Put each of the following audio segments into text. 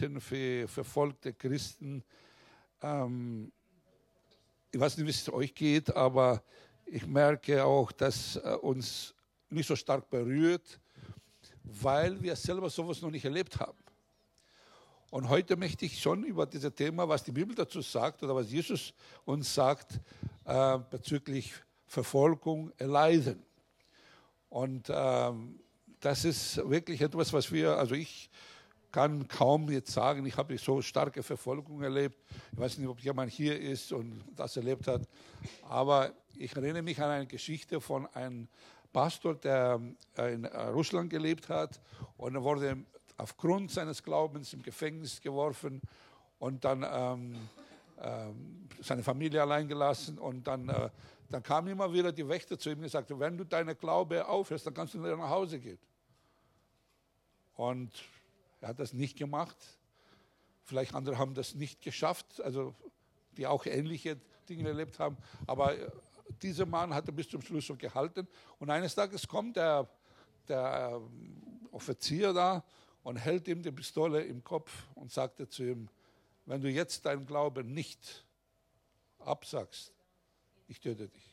beten für verfolgte Christen. Ähm, ich weiß nicht, wie es euch geht, aber ich merke auch, dass äh, uns nicht so stark berührt, weil wir selber sowas noch nicht erlebt haben. Und heute möchte ich schon über dieses Thema, was die Bibel dazu sagt oder was Jesus uns sagt äh, bezüglich Verfolgung erleiden. Und ähm, das ist wirklich etwas, was wir, also ich kann kaum jetzt sagen, ich habe so starke Verfolgung erlebt. Ich weiß nicht, ob jemand hier ist und das erlebt hat, aber ich erinnere mich an eine Geschichte von einem Pastor, der in Russland gelebt hat und er wurde aufgrund seines Glaubens im Gefängnis geworfen und dann ähm, ähm, seine Familie allein gelassen und dann, äh, dann kam immer wieder die Wächter zu ihm und sagte, wenn du deine Glaube aufhörst, dann kannst du wieder nach Hause gehen. Und er hat das nicht gemacht. Vielleicht andere haben das nicht geschafft, also die auch ähnliche Dinge erlebt haben. Aber äh, dieser Mann hatte bis zum Schluss so gehalten. Und eines Tages kommt der, der ähm, Offizier da und hält ihm die Pistole im Kopf und sagte zu ihm, wenn du jetzt deinen Glauben nicht absagst, ich töte dich.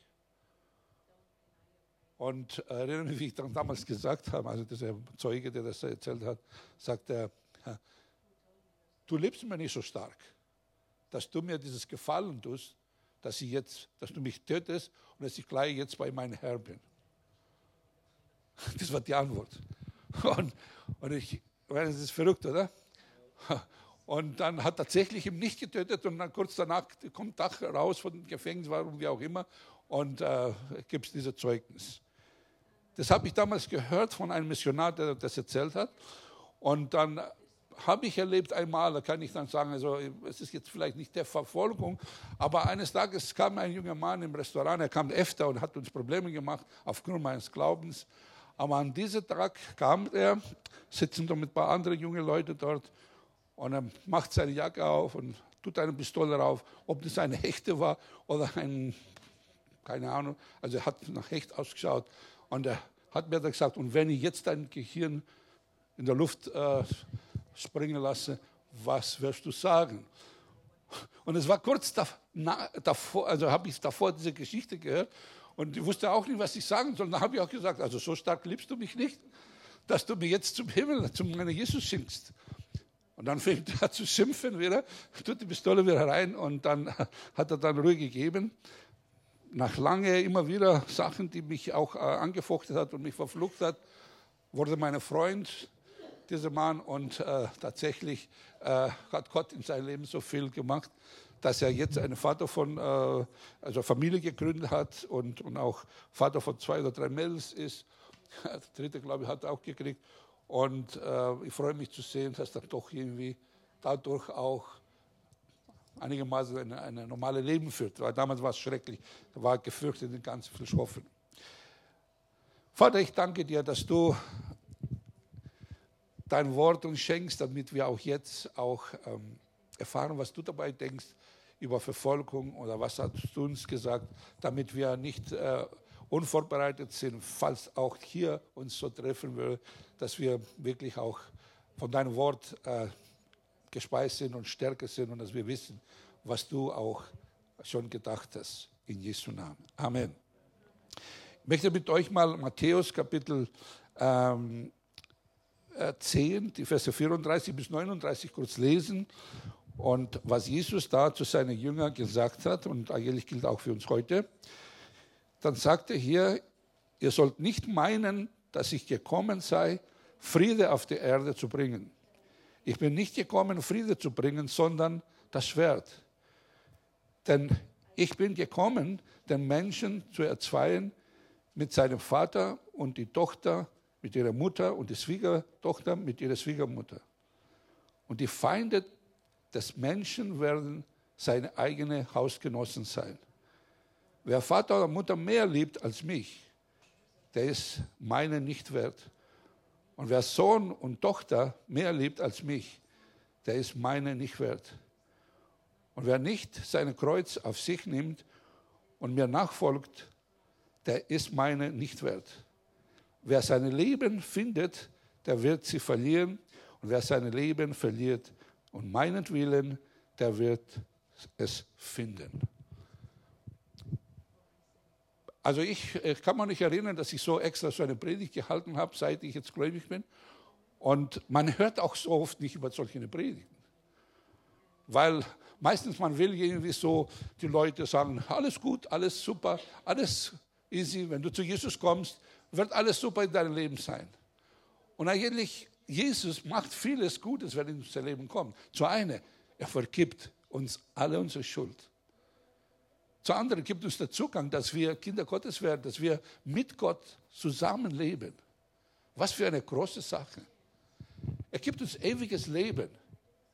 Und erinnere mich, wie ich dann damals gesagt habe, also dieser Zeuge, der das erzählt hat, sagt er, du liebst mir nicht so stark, dass du mir dieses Gefallen tust, dass, ich jetzt, dass du mich tötest und dass ich gleich jetzt bei meinem Herrn bin. Das war die Antwort. Und, und ich, das ist verrückt, oder? Und dann hat tatsächlich ihn nicht getötet und dann kurz danach kommt Dach raus von dem Gefängnis, warum wie auch immer, und äh, gibt es dieses Zeugnis. Das habe ich damals gehört von einem Missionar, der das erzählt hat. Und dann habe ich erlebt einmal, da kann ich dann sagen, also es ist jetzt vielleicht nicht der Verfolgung, aber eines Tages kam ein junger Mann im Restaurant, er kam öfter und hat uns Probleme gemacht aufgrund meines Glaubens. Aber an diesem Tag kam er, sitzen mit ein paar anderen jungen Leuten dort und er macht seine Jacke auf und tut eine Pistole drauf, ob das eine Hechte war oder ein, keine Ahnung, also er hat nach Hecht ausgeschaut und er hat mir dann gesagt, und wenn ich jetzt dein Gehirn in der Luft äh, springen lasse, was wirst du sagen? Und es war kurz davor, also habe ich davor diese Geschichte gehört und ich wusste auch nicht, was ich sagen soll. Dann habe ich auch gesagt, also so stark liebst du mich nicht, dass du mir jetzt zum Himmel, zum meinen Jesus schickst. Und dann fängt er zu schimpfen wieder, tut die Pistole wieder rein und dann hat er dann Ruhe gegeben. Nach lange immer wieder Sachen, die mich auch äh, angefochten hat und mich verflucht hat, wurde mein Freund dieser Mann und äh, tatsächlich äh, hat Gott in seinem Leben so viel gemacht, dass er jetzt einen Vater von, äh, also Familie gegründet hat und, und auch Vater von zwei oder drei Mädels ist. Der dritte, glaube ich, hat er auch gekriegt. Und äh, ich freue mich zu sehen, dass er doch irgendwie dadurch auch einigermaßen ein, ein normales Leben führt. Weil damals war es schrecklich. Da war gefürchtet, den ganzen verschoffen. Vater, ich danke dir, dass du dein Wort uns schenkst, damit wir auch jetzt auch ähm, erfahren, was du dabei denkst über Verfolgung oder was hast du uns gesagt, damit wir nicht äh, unvorbereitet sind, falls auch hier uns so treffen würde, dass wir wirklich auch von deinem Wort äh, gespeist sind und stärker sind und dass wir wissen, was du auch schon gedacht hast. In Jesu Namen. Amen. Ich möchte mit euch mal Matthäus Kapitel ähm, 10, die Verse 34 bis 39 kurz lesen und was Jesus da zu seinen Jüngern gesagt hat, und eigentlich gilt auch für uns heute, dann sagt er hier, ihr sollt nicht meinen, dass ich gekommen sei, Friede auf die Erde zu bringen. Ich bin nicht gekommen, Friede zu bringen, sondern das Schwert. Denn ich bin gekommen, den Menschen zu erzweihen mit seinem Vater und die Tochter mit ihrer Mutter und die Schwiegertochter mit ihrer Schwiegermutter. Und die Feinde des Menschen werden seine eigenen Hausgenossen sein. Wer Vater oder Mutter mehr liebt als mich, der ist meine nicht wert. Und wer Sohn und Tochter mehr liebt als mich, der ist meine nicht wert. Und wer nicht sein Kreuz auf sich nimmt und mir nachfolgt, der ist meine nicht wert. Wer sein Leben findet, der wird sie verlieren. Und wer sein Leben verliert, und meinetwillen, der wird es finden. Also ich, ich kann mich nicht erinnern, dass ich so extra so eine Predigt gehalten habe, seit ich jetzt gläubig bin. Und man hört auch so oft nicht über solche Predigten. Weil meistens man will irgendwie so die Leute sagen, alles gut, alles super, alles easy. Wenn du zu Jesus kommst, wird alles super in deinem Leben sein. Und eigentlich, Jesus macht vieles Gutes, wenn er in unser Leben kommt. Zu einer, er vergibt uns alle unsere Schuld. Zu anderen gibt uns der Zugang, dass wir Kinder Gottes werden, dass wir mit Gott zusammenleben. Was für eine große Sache. Er gibt uns ewiges Leben.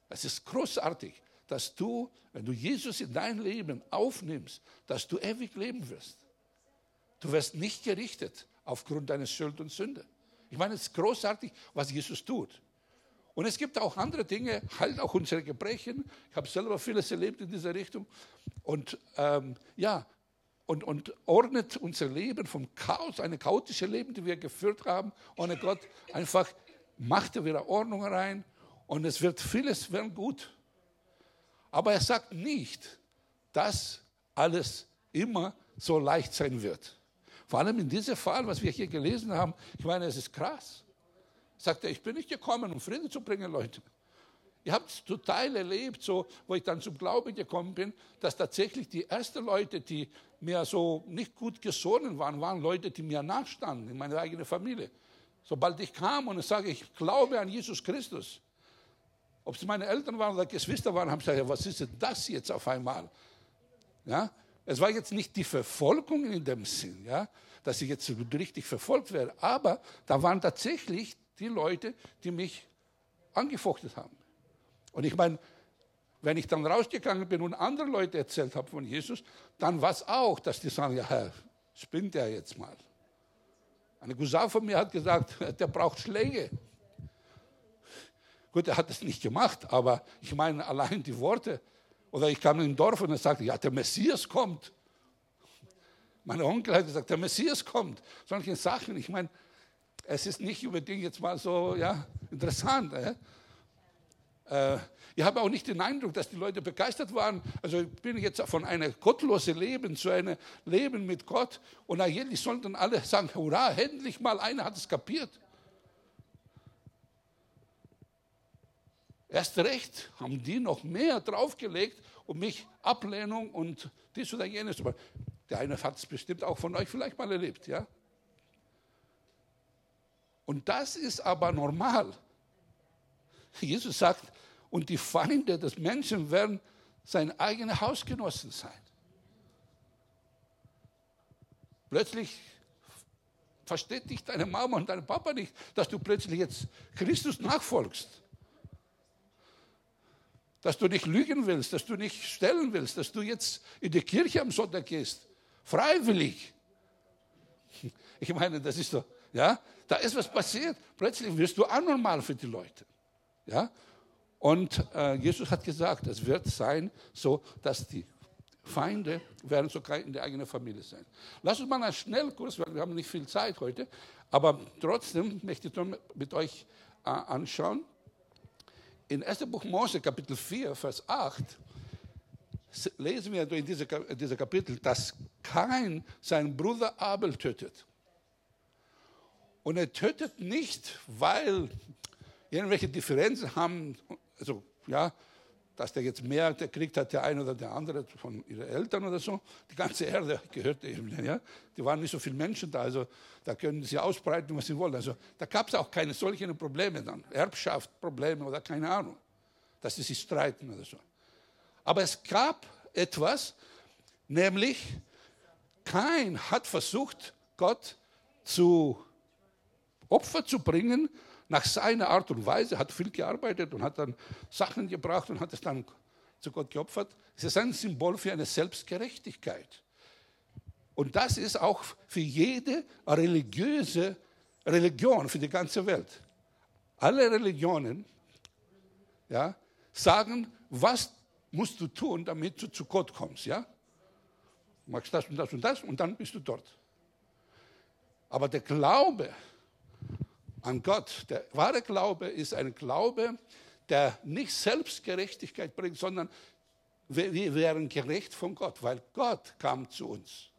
Es ist großartig, dass du, wenn du Jesus in dein Leben aufnimmst, dass du ewig leben wirst. Du wirst nicht gerichtet aufgrund deines Schuld und Sünde. Ich meine, es ist großartig, was Jesus tut. Und es gibt auch andere Dinge, halt auch unsere Gebrechen. Ich habe selber vieles erlebt in dieser Richtung. Und ähm, ja, und, und ordnet unser Leben vom Chaos, eine chaotische Leben, die wir geführt haben, ohne Gott, einfach macht er wieder Ordnung rein und es wird vieles werden gut. Aber er sagt nicht, dass alles immer so leicht sein wird. Vor allem in diesem Fall, was wir hier gelesen haben, ich meine, es ist krass sagt er, ich bin nicht gekommen, um Frieden zu bringen, Leute. Ihr habt es total erlebt, so, wo ich dann zum Glauben gekommen bin, dass tatsächlich die ersten Leute, die mir so nicht gut gesonnen waren, waren Leute, die mir nachstanden, in meiner eigenen Familie. Sobald ich kam und ich sage, ich glaube an Jesus Christus, ob es meine Eltern waren oder Geschwister waren, haben gesagt, was ist denn das jetzt auf einmal? Ja? Es war jetzt nicht die Verfolgung in dem Sinn, ja, dass ich jetzt richtig verfolgt werde, aber da waren tatsächlich die Leute, die mich angefochtet haben. Und ich meine, wenn ich dann rausgegangen bin und andere Leute erzählt habe von Jesus, dann war es auch, dass die sagen, ja, Herr, spinnt der jetzt mal. Eine Cousin von mir hat gesagt, der braucht Schläge. Gut, er hat es nicht gemacht, aber ich meine allein die Worte. Oder ich kam in ein Dorf und er sagte, ja, der Messias kommt. Mein Onkel hat gesagt, der Messias kommt. Solche Sachen. Ich meine, es ist nicht unbedingt jetzt mal so ja, interessant. Äh? Äh, ich habe auch nicht den Eindruck, dass die Leute begeistert waren. Also ich bin jetzt von einem gottlosen Leben zu einem Leben mit Gott. Und eigentlich sollten alle sagen, hurra, endlich mal einer hat es kapiert. Erst recht haben die noch mehr draufgelegt, um mich Ablehnung und dies oder jenes. Der eine hat es bestimmt auch von euch vielleicht mal erlebt, ja? Und das ist aber normal. Jesus sagt, und die Feinde des Menschen werden seine eigenen Hausgenossen sein. Plötzlich versteht dich deine Mama und dein Papa nicht, dass du plötzlich jetzt Christus nachfolgst. Dass du nicht lügen willst, dass du nicht stellen willst, dass du jetzt in die Kirche am Sonntag gehst. Freiwillig. Ich meine, das ist doch, ja, da ist was passiert. Plötzlich wirst du anormal für die Leute. Ja? Und äh, Jesus hat gesagt, es wird sein, so dass die Feinde werden sogar in der eigenen Familie sein. Lass uns mal einen Schnellkurs, weil wir haben nicht viel Zeit heute, aber trotzdem möchte ich mit euch äh, anschauen. In 1. Buch Mose, Kapitel 4, Vers 8, lesen wir in diesem Kapitel, dass kein seinen Bruder Abel tötet. Und er tötet nicht, weil irgendwelche Differenzen haben, also ja, dass der jetzt mehr gekriegt hat, der eine oder der andere von ihren Eltern oder so. Die ganze Erde gehört eben, ja. Die waren nicht so viele Menschen da, also da können sie ausbreiten, was sie wollen. Also da gab es auch keine solchen Probleme dann, Erbschaftsprobleme oder keine Ahnung, dass sie sich streiten oder so. Aber es gab etwas, nämlich kein hat versucht, Gott zu Opfer zu bringen nach seiner Art und Weise, hat viel gearbeitet und hat dann Sachen gebracht und hat es dann zu Gott geopfert. Es ist ein Symbol für eine Selbstgerechtigkeit. Und das ist auch für jede religiöse Religion, für die ganze Welt. Alle Religionen ja, sagen, was musst du tun, damit du zu Gott kommst. Ja? Du machst das und das und das und dann bist du dort. Aber der Glaube an Gott. Der wahre Glaube ist ein Glaube, der nicht Selbstgerechtigkeit bringt, sondern wir wären gerecht von Gott, weil Gott kam zu uns.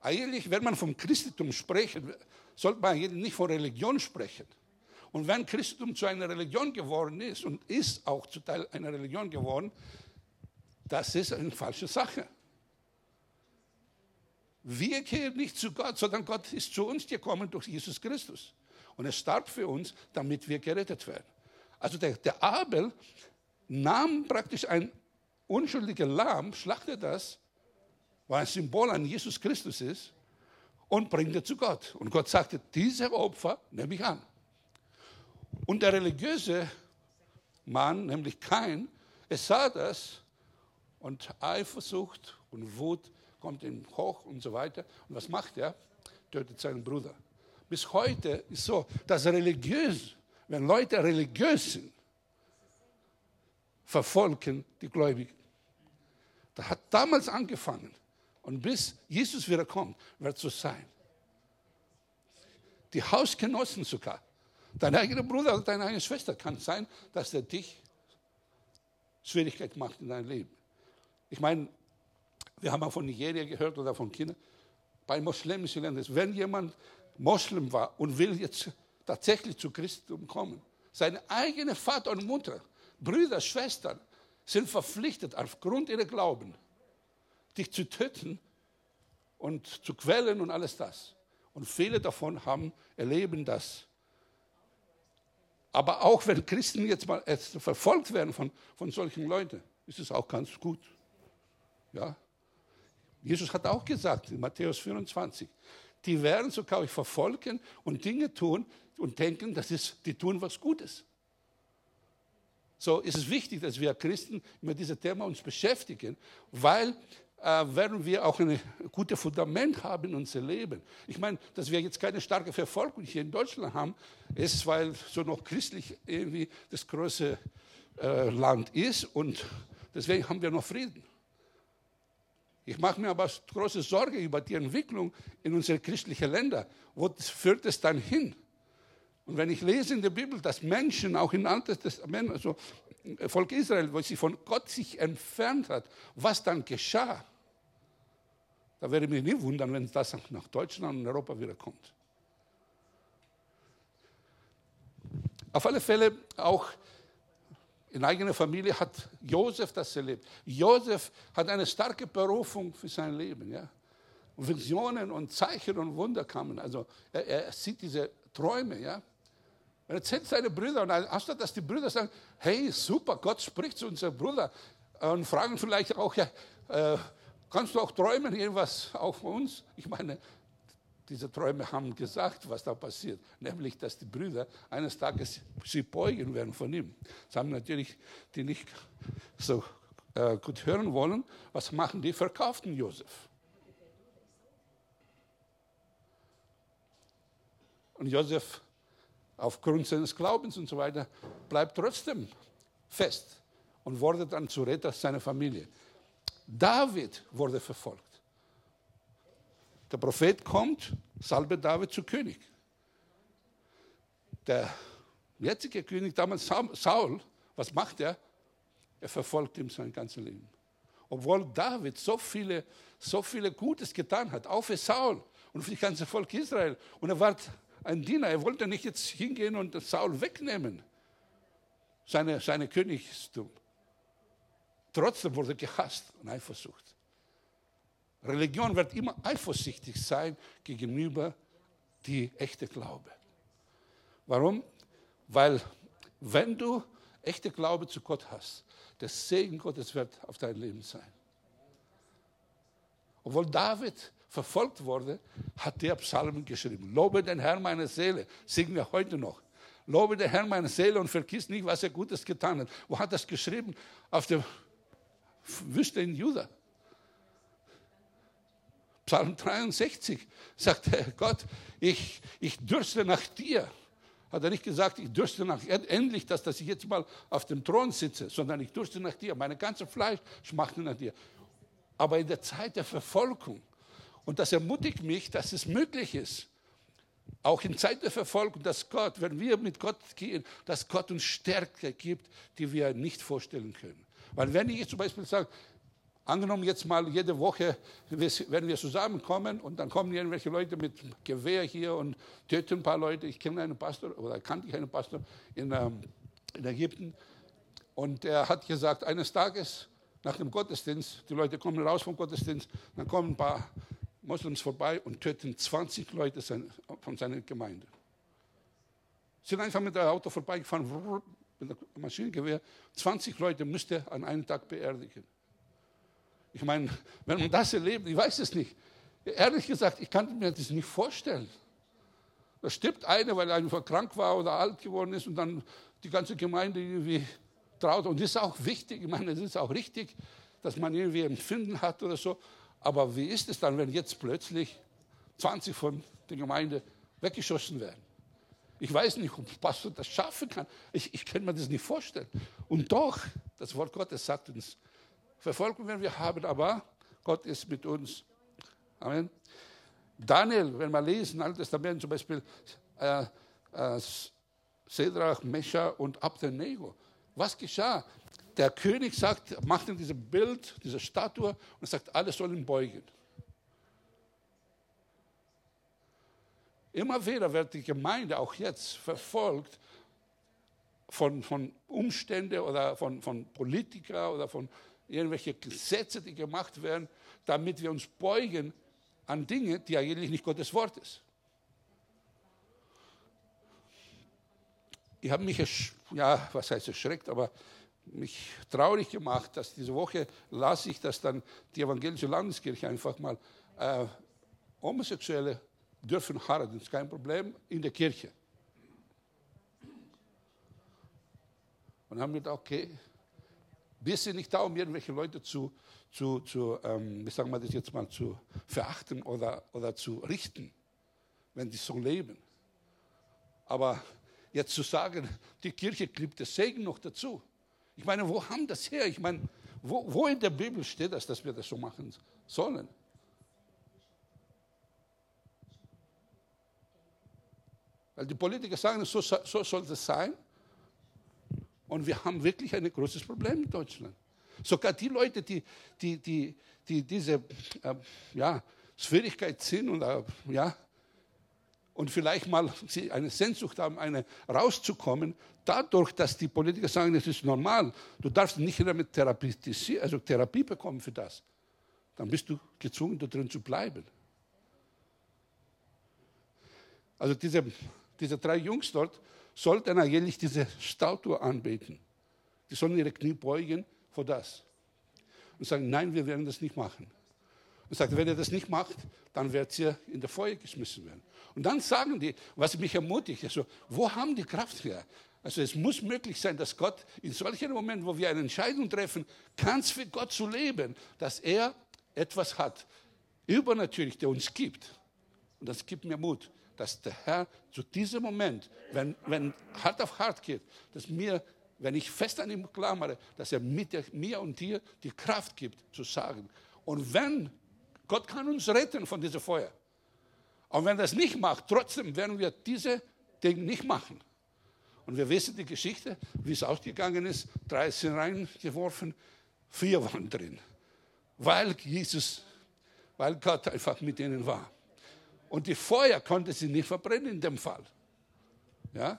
Eigentlich, wenn man vom Christentum spricht, sollte man nicht von Religion sprechen. Und wenn Christentum zu einer Religion geworden ist und ist auch zu Teil einer Religion geworden, das ist eine falsche Sache. Wir gehen nicht zu Gott, sondern Gott ist zu uns gekommen durch Jesus Christus. Und er starb für uns, damit wir gerettet werden. Also der, der Abel nahm praktisch ein unschuldiger Lamm, schlachtet das, weil ein Symbol an Jesus Christus ist, und bringt es zu Gott. Und Gott sagte, diese Opfer nehme ich an. Und der religiöse Mann, nämlich Kain, er sah das und Eifersucht und Wut kommt ihm hoch und so weiter. Und was macht er? Tötet seinen Bruder. Bis heute ist so, dass religiös, wenn Leute religiös sind, verfolgen die Gläubigen. Das hat damals angefangen. Und bis Jesus wieder kommt, wird es so sein. Die Hausgenossen sogar. Dein eigener Bruder oder deine eigene Schwester kann sein, dass er dich Schwierigkeit macht in deinem Leben. Ich meine, wir haben auch von Nigeria gehört oder von China, bei muslimischen Ländern, wenn jemand Moslem war und will jetzt tatsächlich zu Christum kommen, seine eigene Vater und Mutter, Brüder, Schwestern sind verpflichtet, aufgrund ihrer Glauben, dich zu töten und zu quälen und alles das. Und viele davon haben, erleben das. Aber auch wenn Christen jetzt mal verfolgt werden von, von solchen Leuten, ist es auch ganz gut. Ja, Jesus hat auch gesagt in Matthäus 24, die werden sogar euch verfolgen und Dinge tun und denken, das ist, die tun was Gutes. So ist es wichtig, dass wir Christen mit diesem Thema uns beschäftigen, weil äh, werden wir auch ein gutes Fundament haben in unser Leben. Ich meine, dass wir jetzt keine starke Verfolgung hier in Deutschland haben, ist, weil so noch christlich irgendwie das große äh, Land ist und deswegen haben wir noch Frieden. Ich mache mir aber große Sorge über die Entwicklung in unseren christlichen Ländern. Wo führt es dann hin? Und wenn ich lese in der Bibel, dass Menschen auch im Alten Testament, also Volk Israel, wo sie von Gott sich entfernt hat, was dann geschah, da werde ich mich nie wundern, wenn das nach Deutschland und Europa wieder kommt. Auf alle Fälle auch in eigener Familie hat Josef das erlebt. Josef hat eine starke Berufung für sein Leben. Ja? Visionen und Zeichen und Wunder kamen. Also er, er sieht diese Träume. Ja? Er erzählt seine Brüder und anstatt dass die Brüder sagen, hey, super, Gott spricht zu unserem Bruder und fragen vielleicht auch, ja, äh, kannst du auch träumen, irgendwas auch von uns? Ich meine, diese Träume haben gesagt, was da passiert, nämlich, dass die Brüder eines Tages sie beugen werden von ihm. Das haben natürlich die nicht so äh, gut hören wollen. Was machen die? Verkauften Josef. Und Josef, aufgrund seines Glaubens und so weiter, bleibt trotzdem fest und wurde dann zu Retter seiner Familie. David wurde verfolgt. Der Prophet kommt, salbe David zu König. Der jetzige König, damals Saul, was macht er? Er verfolgt ihm sein ganzes Leben. Obwohl David so viele, so viele Gutes getan hat, auch für Saul und für das ganze Volk Israel. Und er war ein Diener, er wollte nicht jetzt hingehen und Saul wegnehmen, seine, seine Königstum. Trotzdem wurde er gehasst und Eifersucht. Religion wird immer eifersüchtig sein gegenüber die echte Glaube. Warum? Weil wenn du echte Glaube zu Gott hast, der Segen Gottes wird auf dein Leben sein. Obwohl David verfolgt wurde, hat der Psalmen geschrieben. Lobe den Herrn meine Seele, singen wir heute noch. Lobe den Herrn meine Seele und vergiss nicht, was er Gutes getan hat. Wo hat das geschrieben? Auf der Wüste in Juda. Psalm 63 sagt Gott, ich, ich dürste nach dir. Hat er nicht gesagt, ich dürste nach endlich, dass, dass ich jetzt mal auf dem Thron sitze, sondern ich dürste nach dir. Meine ganze Fleisch schmachte nach dir. Aber in der Zeit der Verfolgung, und das ermutigt mich, dass es möglich ist, auch in Zeit der Verfolgung, dass Gott, wenn wir mit Gott gehen, dass Gott uns Stärke gibt, die wir nicht vorstellen können. Weil wenn ich zum Beispiel sage, angenommen jetzt mal jede Woche, wenn wir zusammenkommen und dann kommen irgendwelche Leute mit Gewehr hier und töten ein paar Leute. Ich kenne einen Pastor oder kannte ich einen Pastor in, ähm, in Ägypten und er hat gesagt, eines Tages nach dem Gottesdienst, die Leute kommen raus vom Gottesdienst, dann kommen ein paar Moslems vorbei und töten 20 Leute von seiner Gemeinde. Sind einfach mit dem Auto vorbeigefahren, mit dem Maschinengewehr. 20 Leute müsste an einem Tag beerdigen. Ich meine, wenn man das erlebt, ich weiß es nicht. Ehrlich gesagt, ich kann mir das nicht vorstellen. Da stirbt einer, weil er einfach krank war oder alt geworden ist und dann die ganze Gemeinde irgendwie traut. Und das ist auch wichtig, ich meine, es ist auch richtig, dass man irgendwie Empfinden hat oder so. Aber wie ist es dann, wenn jetzt plötzlich 20 von der Gemeinde weggeschossen werden? Ich weiß nicht, ob Pastor das schaffen kann. Ich, ich kann mir das nicht vorstellen. Und doch, das Wort Gottes sagt uns, Verfolgung werden wir haben, aber Gott ist mit uns. Amen. Daniel, wenn wir lesen, Altes Testament zum Beispiel, äh, äh, Sedrach, Mescha und Abednego. Was geschah? der König sagt, macht ihm dieses Bild, diese Statue und sagt, alle sollen beugen. Immer wieder wird die Gemeinde auch jetzt verfolgt von, von Umständen oder von, von Politikern oder von irgendwelchen Gesetzen, die gemacht werden, damit wir uns beugen an Dinge, die eigentlich nicht Gottes Wort ist. Ich habe mich, ja, was heißt erschreckt, aber mich traurig gemacht, dass diese Woche las ich, dass dann die evangelische Landeskirche einfach mal äh, Homosexuelle dürfen heiraten, das ist kein Problem, in der Kirche. Und haben gedacht, okay, wir sind nicht da, um irgendwelche Leute zu, zu, zu ähm, wie sagen wir das jetzt mal, zu verachten oder, oder zu richten, wenn die so leben. Aber jetzt zu sagen, die Kirche gibt das Segen noch dazu. Ich meine, wo haben das her? Ich meine, wo, wo in der Bibel steht das, dass wir das so machen sollen? Weil die Politiker sagen, so, so soll das sein. Und wir haben wirklich ein großes Problem in Deutschland. Sogar die Leute, die, die, die, die diese äh, ja, Schwierigkeit sind und äh, ja, und vielleicht mal eine Sehnsucht haben, eine rauszukommen, dadurch, dass die Politiker sagen, das ist normal, du darfst nicht damit Therapie, also Therapie bekommen für das, dann bist du gezwungen, da drin zu bleiben. Also diese, diese drei Jungs dort sollten eigentlich diese Statue anbeten. Die sollen ihre Knie beugen vor das. Und sagen, nein, wir werden das nicht machen. Und sagt, wenn ihr das nicht macht, dann werdet ihr in der Feuer geschmissen werden. Und dann sagen die, was mich ermutigt, also, wo haben die Kraft her? Also es muss möglich sein, dass Gott in solchen Momenten, wo wir eine Entscheidung treffen, ganz für Gott zu leben, dass er etwas hat, übernatürlich, der uns gibt. Und das gibt mir Mut, dass der Herr zu diesem Moment, wenn, wenn hart auf hart geht, dass mir, wenn ich fest an ihm klammere, dass er mit mir und dir die Kraft gibt, zu sagen. Und wenn Gott kann uns retten von diesem Feuer. Und wenn er das nicht macht, trotzdem werden wir diese Dinge nicht machen. Und wir wissen die Geschichte, wie es ausgegangen ist. Drei sind reingeworfen, vier waren drin. Weil Jesus, weil Gott einfach mit ihnen war. Und die Feuer konnte sie nicht verbrennen in dem Fall. Ja?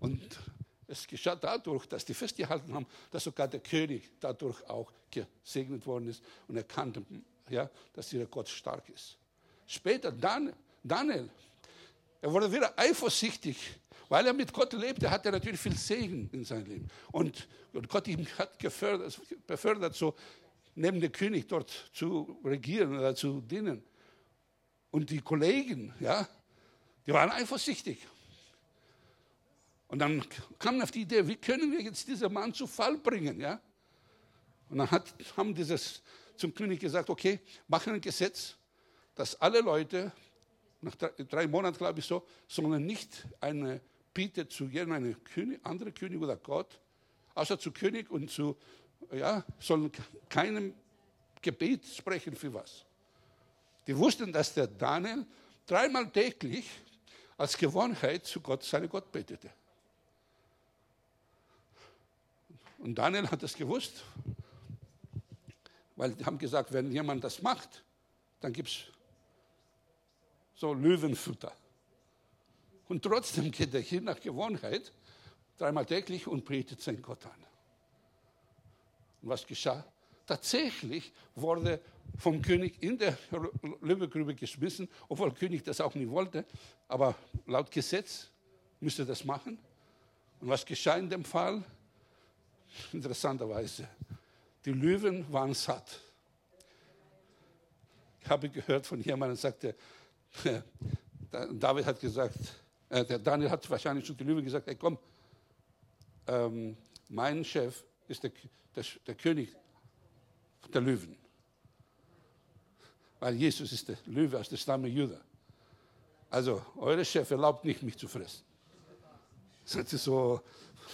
Und es geschah dadurch, dass die festgehalten haben, dass sogar der König dadurch auch gesegnet worden ist und erkannte, ja, dass ihr Gott stark ist. Später Dan, Daniel, er wurde wieder eifersüchtig, weil er mit Gott lebte, hat er natürlich viel Segen in seinem Leben. Und, und Gott ihm hat gefördert, befördert, so neben dem König dort zu regieren oder zu dienen. Und die Kollegen, ja, die waren eifersüchtig. Und dann kam auf die Idee, wie können wir jetzt diesen Mann zu Fall bringen? Ja? Und dann hat, haben dieses zum König gesagt, okay, machen ein Gesetz, dass alle Leute, nach drei, drei Monaten glaube ich so, sollen nicht eine Bitte zu irgendeinem König, anderen König oder Gott, außer zu König und zu, ja, sollen keinem Gebet sprechen für was. Die wussten, dass der Daniel dreimal täglich als Gewohnheit zu Gott seine Gott betete. Und Daniel hat das gewusst, weil die haben gesagt, wenn jemand das macht, dann gibt es so Löwenfutter. Und trotzdem geht er hier nach Gewohnheit dreimal täglich und betet seinen Gott an. Und was geschah? Tatsächlich wurde vom König in der Löwengrube geschmissen, obwohl König das auch nicht wollte. Aber laut Gesetz müsste das machen. Und was geschah in dem Fall? Interessanterweise, die Löwen waren satt. Ich habe gehört von jemandem, der sagte, David hat gesagt, äh, der Daniel hat wahrscheinlich zu den Löwen gesagt, hey komm, ähm, mein Chef ist der, der, der König der Löwen. Weil Jesus ist der Löwe aus der Stamme Juda. Also, eure Chef erlaubt nicht, mich zu fressen. Das ist so,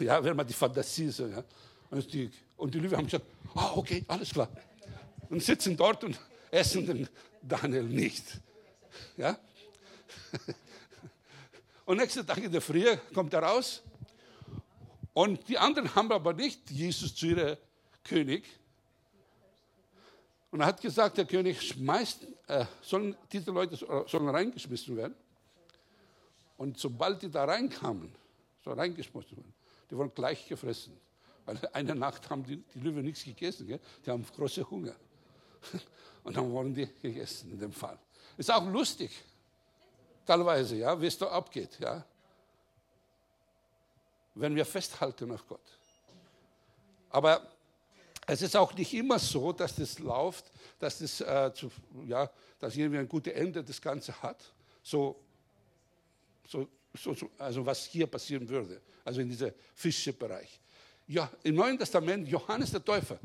ja, wenn man die Fantasie so, ja. Und die, und die Löwen haben gesagt, ah, okay, alles klar. Und sitzen dort und essen den Daniel nicht. Ja? Und nächsten Tag in der Früh kommt er raus. Und die anderen haben aber nicht Jesus zu ihrem König. Und er hat gesagt, der König schmeißt, äh, sollen, diese Leute sollen reingeschmissen werden. Und sobald die da reinkamen, so reingeschmissen werden, die wurden gleich gefressen. Weil eine Nacht haben die, die Löwen nichts gegessen, gell? die haben große Hunger. Und dann wurden die gegessen in dem Fall. Ist auch lustig, teilweise, ja, wie es da abgeht, ja. Wenn wir festhalten auf Gott. Aber es ist auch nicht immer so, dass das läuft, dass das, äh, zu, ja, dass irgendwie ein gutes Ende das Ganze hat. So, so, so, also was hier passieren würde, also in diesem Fischebereich. Ja, Im Neuen Testament, Johannes der Täufer.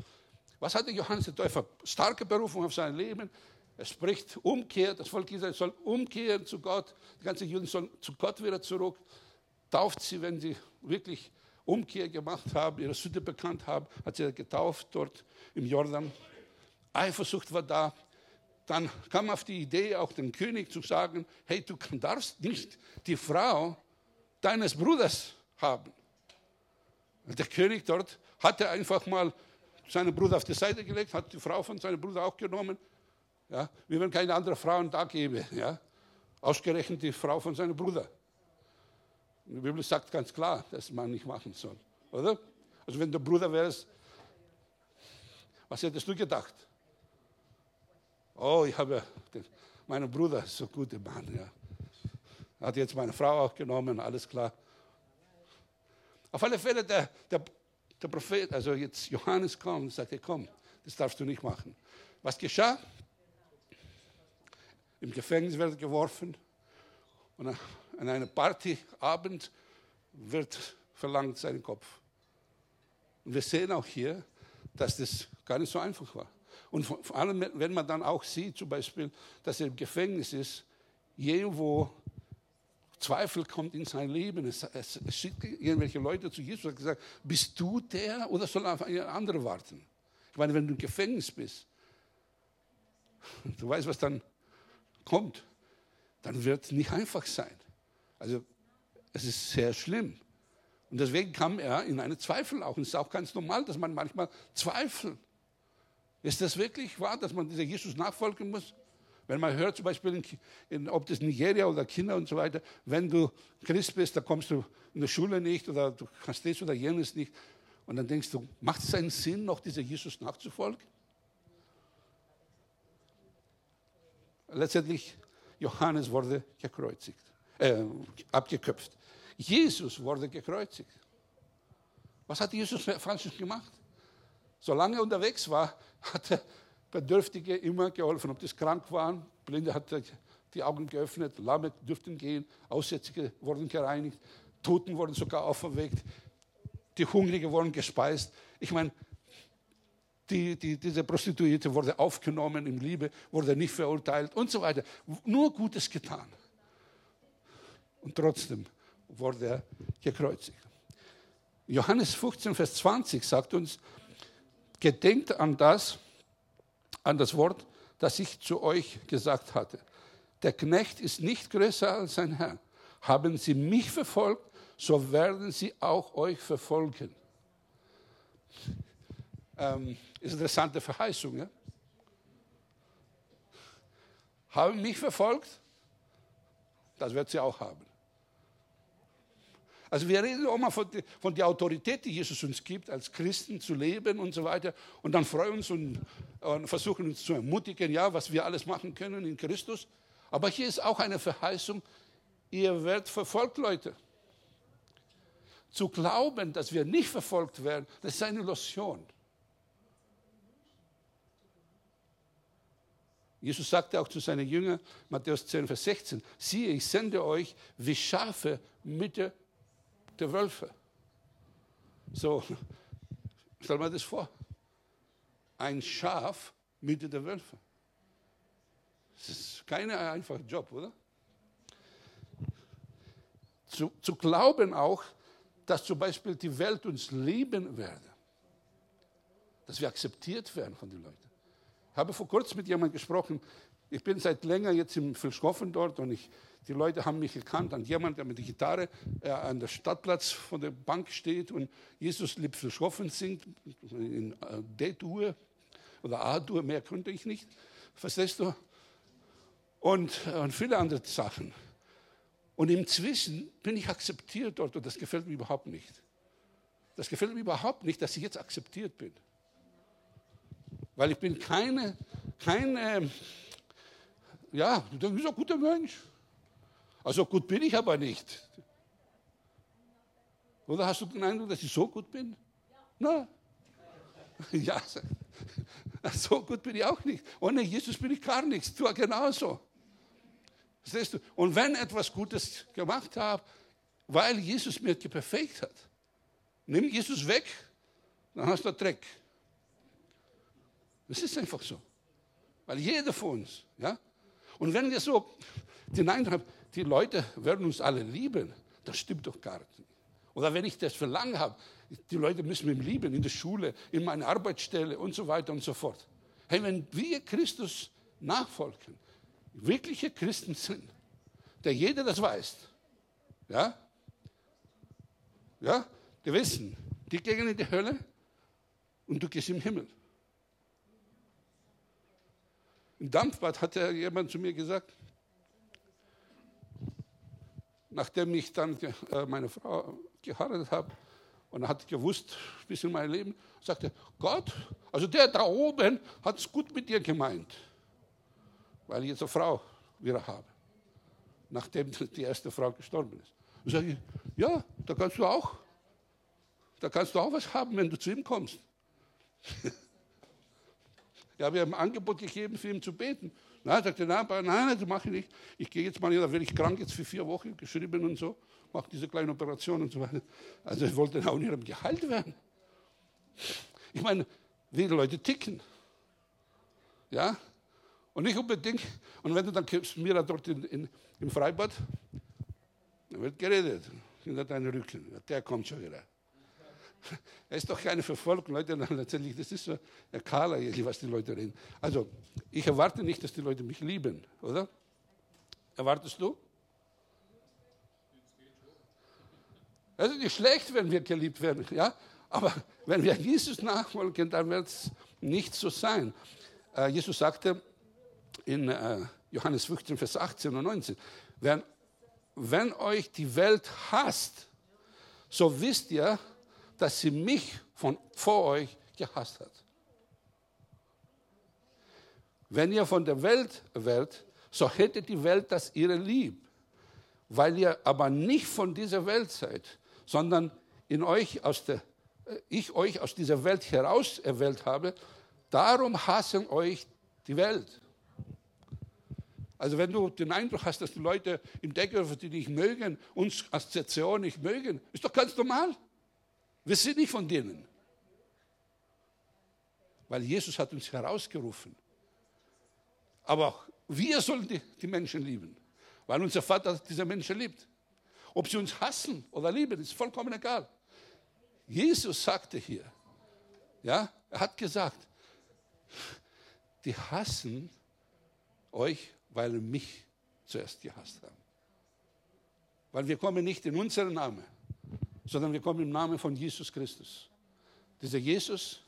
Was hatte Johannes der Täufer? Starke Berufung auf sein Leben. Er spricht Umkehr, das Volk Israel soll umkehren zu Gott, die ganzen Juden sollen zu Gott wieder zurück. Tauft sie, wenn sie wirklich Umkehr gemacht haben, ihre Sünde bekannt haben, hat sie getauft dort im Jordan. Eifersucht war da. Dann kam auf die Idee, auch dem König zu sagen, hey, du darfst nicht die Frau deines Bruders haben. Der König dort hatte einfach mal seinen Bruder auf die Seite gelegt, hat die Frau von seinem Bruder auch genommen ja, wie wenn keine andere Frauen da gäbe. Ja. Ausgerechnet die Frau von seinem Bruder. Die Bibel sagt ganz klar, dass man nicht machen soll. Oder? Also wenn du Bruder wärst, was hättest du gedacht? Oh, ich habe den, meinen Bruder, so guter Mann, ja. Hat jetzt meine Frau auch genommen, alles klar. Auf alle Fälle, der, der, der Prophet, also jetzt Johannes kommt und sagt, komm, das darfst du nicht machen. Was geschah? im Gefängnis wird geworfen und an einem Partyabend wird verlangt sein Kopf. Und wir sehen auch hier, dass das gar nicht so einfach war. Und vor allem, wenn man dann auch sieht, zum Beispiel, dass er im Gefängnis ist, irgendwo Zweifel kommt in sein Leben. Es, es, es schickt irgendwelche Leute zu Jesus und gesagt, bist du der oder soll auf eine andere warten? Ich meine, wenn du im Gefängnis bist, du weißt, was dann kommt, dann wird es nicht einfach sein. Also es ist sehr schlimm. Und deswegen kam er in eine Zweifel auch. Und es ist auch ganz normal, dass man manchmal zweifelt. Ist das wirklich wahr, dass man dieser Jesus nachfolgen muss? Wenn man hört, zum Beispiel, in, in, ob das Nigeria oder Kinder und so weiter, wenn du Christ bist, dann kommst du in der Schule nicht oder du kannst das oder jenes nicht. Und dann denkst du, macht es einen Sinn, noch dieser Jesus nachzufolgen? letztendlich Johannes wurde gekreuzigt, äh, abgeköpft. Jesus wurde gekreuzigt. Was hat Jesus falsch gemacht? Solange er unterwegs war, hat er Bedürftige immer geholfen. Ob das krank waren, Blinde hat er die Augen geöffnet, Lahme durften gehen, Aussätzige wurden gereinigt, Toten wurden sogar auferweckt, die Hungrigen wurden gespeist. Ich meine, die, die, diese Prostituierte wurde aufgenommen in Liebe, wurde nicht verurteilt und so weiter. Nur Gutes getan. Und trotzdem wurde er gekreuzigt. Johannes 15, Vers 20 sagt uns, gedenkt an das, an das Wort, das ich zu euch gesagt hatte. der Knecht ist nicht größer als sein Herr. Haben sie mich verfolgt, so werden sie auch euch verfolgen. Ähm, ist eine interessante Verheißung. Ja? Haben mich verfolgt, das wird sie auch haben. Also wir reden auch mal von, von der Autorität, die Jesus uns gibt, als Christen zu leben und so weiter. Und dann freuen uns und, und versuchen uns zu ermutigen, ja, was wir alles machen können in Christus. Aber hier ist auch eine Verheißung, ihr werdet verfolgt, Leute. Zu glauben, dass wir nicht verfolgt werden, das ist eine Illusion. Jesus sagte auch zu seinen Jüngern, Matthäus 10, Vers 16, siehe, ich sende euch wie Schafe Mitte der Wölfe. So, stell mal das vor. Ein Schaf Mitte der Wölfe. Das ist kein einfacher Job, oder? Zu, zu glauben auch, dass zum Beispiel die Welt uns lieben werde. Dass wir akzeptiert werden von den Leuten. Ich habe vor kurzem mit jemandem gesprochen. Ich bin seit länger jetzt im Vilschoffen dort und ich, die Leute haben mich erkannt an jemand, der mit der Gitarre äh, an der Stadtplatz von der Bank steht und Jesus liebt Vilschoffen singt in äh, D-Dur oder A-Dur, mehr könnte ich nicht. Verstehst du? Und, äh, und viele andere Sachen. Und inzwischen bin ich akzeptiert dort und das gefällt mir überhaupt nicht. Das gefällt mir überhaupt nicht, dass ich jetzt akzeptiert bin. Weil ich bin keine, keine, ja, du bist ein guter Mensch. Also gut bin ich aber nicht. Oder hast du den Eindruck, dass ich so gut bin? Ja. Na, ja, so gut bin ich auch nicht. Ohne Jesus bin ich gar nichts. Du genauso. Verstehst du? Und wenn etwas Gutes gemacht habe, weil Jesus mir geperfekt hat, nimm Jesus weg, dann hast du Dreck. Das ist einfach so. Weil jeder von uns, ja. Und wenn wir so den Eindruck haben, die Leute werden uns alle lieben, das stimmt doch gar nicht. Oder wenn ich das Verlangen habe, die Leute müssen mich lieben, in der Schule, in meiner Arbeitsstelle und so weiter und so fort. Hey, wenn wir Christus nachfolgen, wirkliche Christen sind, der jeder das weiß, ja, ja, die wissen, die gehen in die Hölle und du gehst im Himmel. Im Dampfbad hat ja jemand zu mir gesagt, nachdem ich dann äh, meine Frau geheiratet habe und hat gewusst, bis in mein Leben, sagte Gott, also der da oben hat es gut mit dir gemeint, weil ich jetzt eine Frau wieder habe, nachdem die erste Frau gestorben ist. Und sage ich, ja, da kannst du auch, da kannst du auch was haben, wenn du zu ihm kommst. Ja, wir haben ein Angebot gegeben, für ihn zu beten. Nein, sagte, nein, nein, das mache ich nicht. Ich gehe jetzt mal, da werde ich krank jetzt für vier Wochen, geschrieben und so, mache diese kleine Operation und so weiter. Also ich wollte auch nicht geheilt werden. Ich meine, wie die Leute ticken. Ja? Und nicht unbedingt, und wenn du dann kommst, mir da dort in, in, im Freibad, dann wird geredet hinter deinen Rücken. Der kommt schon wieder. Er ist doch keine Verfolgung, Leute. Letztendlich, das ist so ein Kala, was die Leute reden. Also, ich erwarte nicht, dass die Leute mich lieben, oder? Erwartest du? Es ist nicht schlecht, wenn wir geliebt werden, ja? Aber wenn wir Jesus nachfolgen, dann wird es nicht so sein. Äh, Jesus sagte in äh, Johannes 15, Vers 18 und 19, wenn, wenn euch die Welt hasst, so wisst ihr, dass sie mich von vor euch gehasst hat. Wenn ihr von der Welt wärt, so hätte die Welt das ihre lieb. Weil ihr aber nicht von dieser Welt seid, sondern in euch aus der, äh, ich euch aus dieser Welt heraus erwählt habe, darum hassen euch die Welt. Also wenn du den Eindruck hast, dass die Leute im Deckel, die dich mögen, uns als Station nicht mögen, ist doch ganz normal. Wir sind nicht von denen. Weil Jesus hat uns herausgerufen. Aber auch wir sollen die, die Menschen lieben. Weil unser Vater diese Menschen liebt. Ob sie uns hassen oder lieben, ist vollkommen egal. Jesus sagte hier, ja, er hat gesagt, die hassen euch, weil mich zuerst gehasst haben. Weil wir kommen nicht in unseren Namen, sondern wir kommen im Namen von Jesus Christus. Dieser Jesus,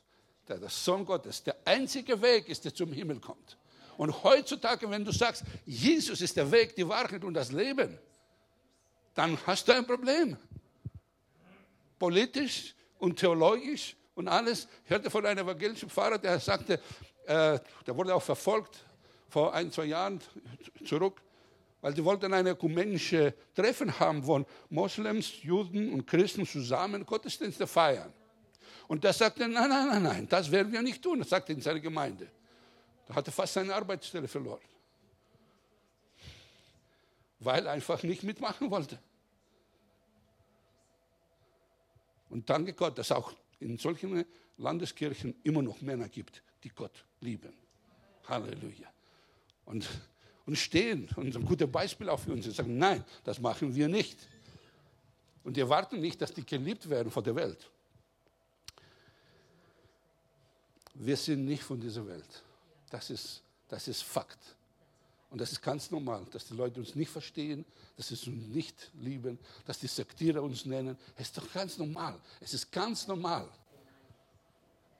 der der Sohn Gottes, der einzige Weg ist, der zum Himmel kommt. Und heutzutage, wenn du sagst, Jesus ist der Weg, die Wahrheit und das Leben, dann hast du ein Problem. Politisch und theologisch und alles. Ich hörte von einem evangelischen Pfarrer, der sagte, äh, der wurde auch verfolgt vor ein, zwei Jahren zurück, weil sie wollten eine ökumenische Treffen haben, wo Moslems, Juden und Christen zusammen Gottesdienste feiern. Und der sagte, nein, nein, nein, nein, das werden wir nicht tun, das sagte in seiner Gemeinde. Da hatte fast seine Arbeitsstelle verloren. Weil er einfach nicht mitmachen wollte. Und danke Gott, dass auch in solchen Landeskirchen immer noch Männer gibt, die Gott lieben. Halleluja. Und, und stehen und ein gutes Beispiel auch für uns und sagen, nein, das machen wir nicht. Und wir warten nicht, dass die geliebt werden von der Welt. Wir sind nicht von dieser Welt. Das ist, das ist Fakt. Und das ist ganz normal, dass die Leute uns nicht verstehen, dass sie uns nicht lieben, dass die Sektierer uns nennen. Es ist doch ganz normal. Es ist ganz normal.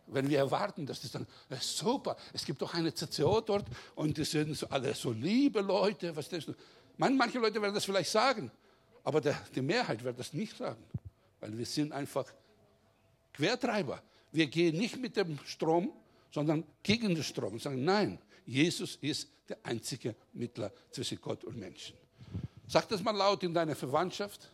Wenn wir erwarten, dass das dann, das ist super, es gibt doch eine CCO dort und die sind so, alle so liebe Leute. Was denkst du? Manche Leute werden das vielleicht sagen, aber der, die Mehrheit wird das nicht sagen, weil wir sind einfach Quertreiber. Wir gehen nicht mit dem Strom, sondern gegen den Strom und sagen, nein, Jesus ist der einzige Mittler zwischen Gott und Menschen. Sag das mal laut in deiner Verwandtschaft.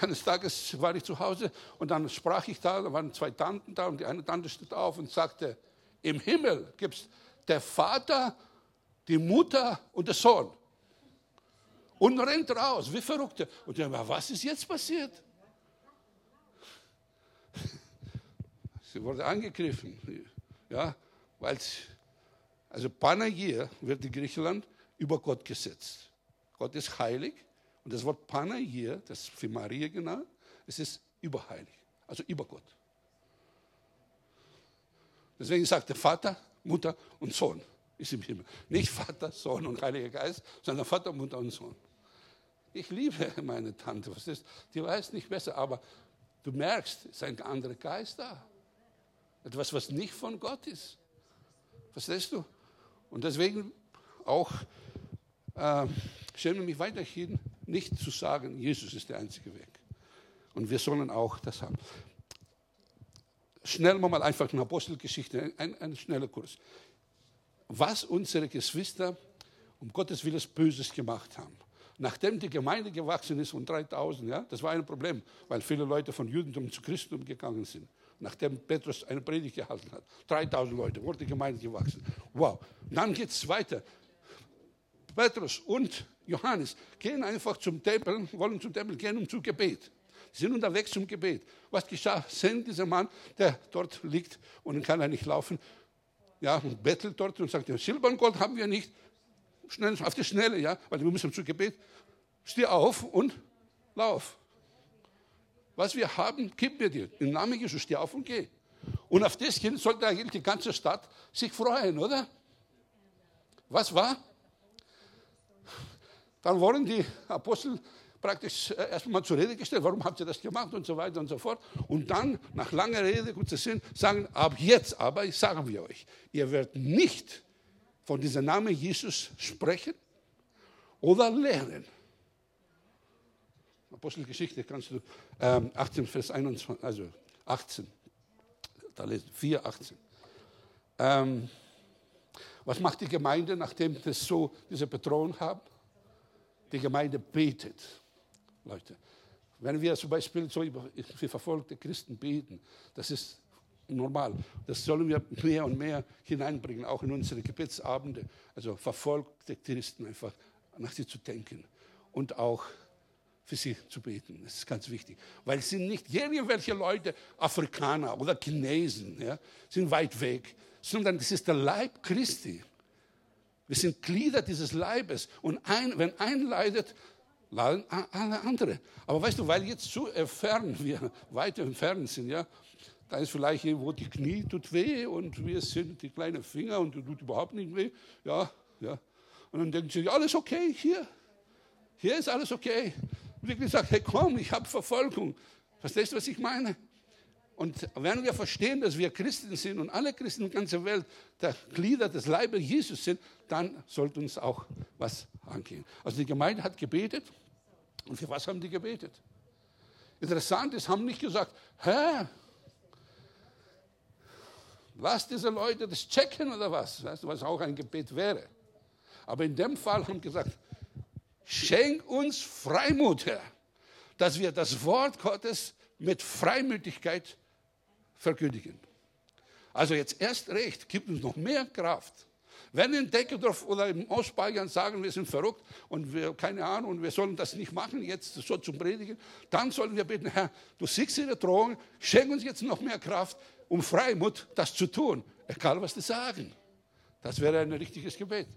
Eines Tages war ich zu Hause und dann sprach ich da, da waren zwei Tanten da und die eine Tante steht auf und sagte, im Himmel gibt es der Vater, die Mutter und der Sohn. Und rennt raus, wie Verrückte. Und ich dachte, was ist jetzt passiert? Sie wurde angegriffen. Ja, weil also Panagia wird in Griechenland über Gott gesetzt. Gott ist heilig und das Wort Panagia, das ist für Maria genau, es ist überheilig, also über Gott. Deswegen sagt der Vater, Mutter und Sohn ist im Himmel. Nicht Vater, Sohn und Heiliger Geist, sondern Vater, Mutter und Sohn. Ich liebe meine Tante, was ist, die weiß nicht besser, aber du merkst, es ist ein anderer Geist da. Etwas, was nicht von Gott ist. Verstehst du? Und deswegen auch äh, schäme mich weiterhin nicht zu sagen, Jesus ist der einzige Weg. Und wir sollen auch das haben. Schnell mal einfach eine Apostelgeschichte, ein, ein schneller Kurs. Was unsere Geschwister um Gottes Willen Böses gemacht haben. Nachdem die Gemeinde gewachsen ist von 3000, ja, das war ein Problem, weil viele Leute von Judentum zu Christentum gegangen sind nachdem Petrus eine Predigt gehalten hat. 3000 Leute, wurde die Gemeinde gewachsen. Wow. Dann geht es weiter. Petrus und Johannes gehen einfach zum Tempel, wollen zum Tempel gehen um zum Gebet. Sie sind unterwegs zum Gebet. Was geschah? Sehen dieser Mann, der dort liegt und kann er nicht laufen, ja, und bettelt dort und sagt, Silber und Gold haben wir nicht. Schnell, auf die Schnelle, ja, weil wir müssen zum Gebet. Steh auf und lauf. Was wir haben, gib mir dir. Im Namen Jesus, steh auf und geh. Und auf das hin sollte eigentlich die ganze Stadt sich freuen, oder? Was war? Dann wurden die Apostel praktisch äh, erstmal zur Rede gestellt, warum habt ihr das gemacht und so weiter und so fort. Und dann, nach langer Rede, kurzer Sinn, sagen, ab jetzt aber, sagen wir euch, ihr werdet nicht von diesem Namen Jesus sprechen oder lernen. Apostelgeschichte kannst du ähm, 18, Vers 21, also 18, da lesen, 4, 18. Ähm, was macht die Gemeinde, nachdem das so diese Bedrohung haben? Die Gemeinde betet, Leute. Wenn wir zum Beispiel so für verfolgte Christen beten, das ist normal. Das sollen wir mehr und mehr hineinbringen, auch in unsere Gebetsabende. Also verfolgte Christen einfach nach sie zu denken und auch für sie zu beten. Das ist ganz wichtig. Weil es sind nicht irgendwelche Leute, Afrikaner oder Chinesen, ja, sind weit weg, sondern es ist der Leib Christi. Wir sind Glieder dieses Leibes. Und ein, wenn ein leidet, leiden alle andere. Aber weißt du, weil jetzt zu entfernt wir weit entfernt sind, ja, da ist vielleicht irgendwo die Knie tut weh und wir sind die kleinen Finger und tut überhaupt nicht weh. Ja, ja. Und dann denken sie, alles okay hier. Hier ist alles okay. Und ich gesagt, hey komm, ich habe Verfolgung. Verstehst du, was ich meine? Und wenn wir verstehen, dass wir Christen sind und alle Christen in der ganzen Welt der Glieder des Leibes Jesus sind, dann sollte uns auch was angehen. Also die Gemeinde hat gebetet. Und für was haben die gebetet? Interessant ist, haben nicht gesagt, Herr, lass diese Leute das checken oder was, was auch ein Gebet wäre. Aber in dem Fall haben gesagt, schenk uns Freimut, Herr, dass wir das Wort Gottes mit Freimütigkeit verkündigen. Also jetzt erst recht, gibt uns noch mehr Kraft. Wenn in Deckendorf oder im Ostbayern sagen, wir sind verrückt und wir, keine Ahnung, und wir sollen das nicht machen, jetzt so zum Predigen, dann sollen wir beten, Herr, du siehst ihre Drohung, schenk uns jetzt noch mehr Kraft, um Freimut, das zu tun. Egal, was die sagen. Das wäre ein richtiges Gebet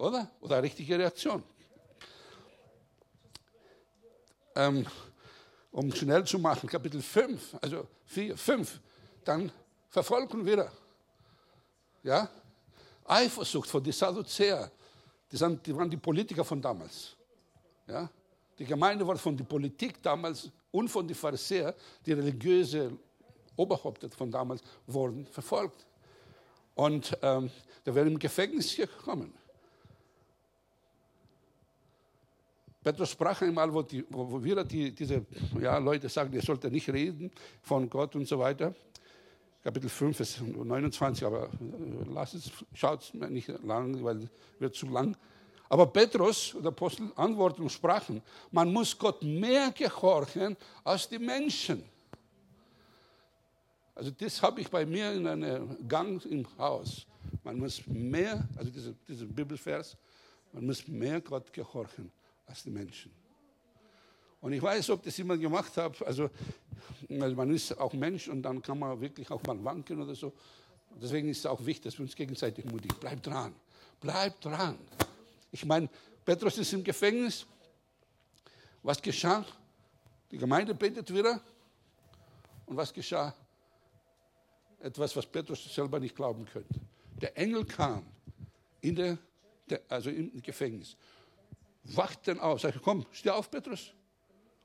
oder? Oder eine richtige Reaktion. Ähm, um schnell zu machen, Kapitel 5, also 4, 5, dann verfolgen wir. Ja? Eifersucht von den Sadduzäer, die, sind, die waren die Politiker von damals. Ja? Die Gemeinde war von der Politik damals und von den Pharisäern, die religiöse Oberhäupter von damals, wurden verfolgt. Und ähm, da wären im Gefängnis gekommen. Petrus sprach einmal, wo, die, wo wieder die, diese ja, Leute sagen, ihr sollt nicht reden von Gott und so weiter. Kapitel 5, Vers 29, aber äh, lasst es, schaut nicht lang, weil es wird zu lang. Aber Petrus, der Apostel, antworteten und sprachen, man muss Gott mehr gehorchen als die Menschen. Also das habe ich bei mir in einem Gang im Haus. Man muss mehr, also dieser, dieser Bibelvers, man muss mehr Gott gehorchen als die Menschen. Und ich weiß, ob das jemand gemacht hat, also man ist auch Mensch und dann kann man wirklich auch mal wanken oder so. Deswegen ist es auch wichtig, dass wir uns gegenseitig mutigen. Bleib dran, bleib dran. Ich meine, Petrus ist im Gefängnis. Was geschah? Die Gemeinde betet wieder. Und was geschah? Etwas, was Petrus selber nicht glauben könnte. Der Engel kam in der, also im Gefängnis wachten auf. Sag ich, komm, steh auf, Petrus.